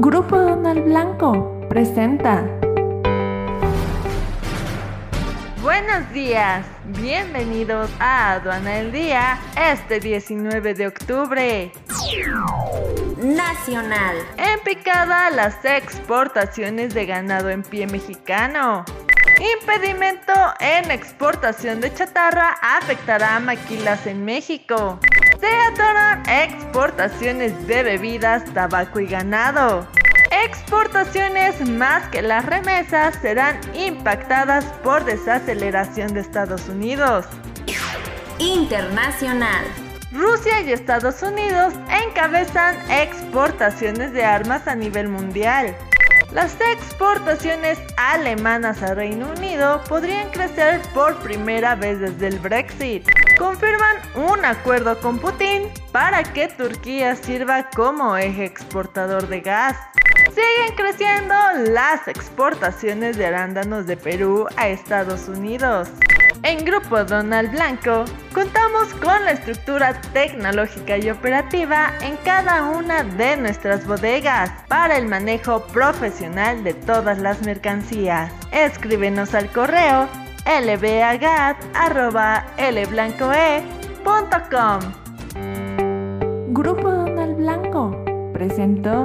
Grupo Donald Blanco presenta. Buenos días, bienvenidos a Aduana del Día este 19 de octubre. Nacional. En picada las exportaciones de ganado en pie mexicano. Impedimento en exportación de chatarra afectará a maquilas en México. Se atoran exportaciones de bebidas, tabaco y ganado. Exportaciones más que las remesas serán impactadas por desaceleración de Estados Unidos. Internacional. Rusia y Estados Unidos encabezan exportaciones de armas a nivel mundial. Las exportaciones alemanas a Reino Unido podrían crecer por primera vez desde el Brexit. Confirman un acuerdo con Putin para que Turquía sirva como eje exportador de gas. Siguen creciendo las exportaciones de arándanos de Perú a Estados Unidos. En Grupo Donald Blanco contamos con la estructura tecnológica y operativa en cada una de nuestras bodegas para el manejo profesional de todas las mercancías. Escríbenos al correo lbagat.lblancoe.com. Grupo Donald Blanco presentó.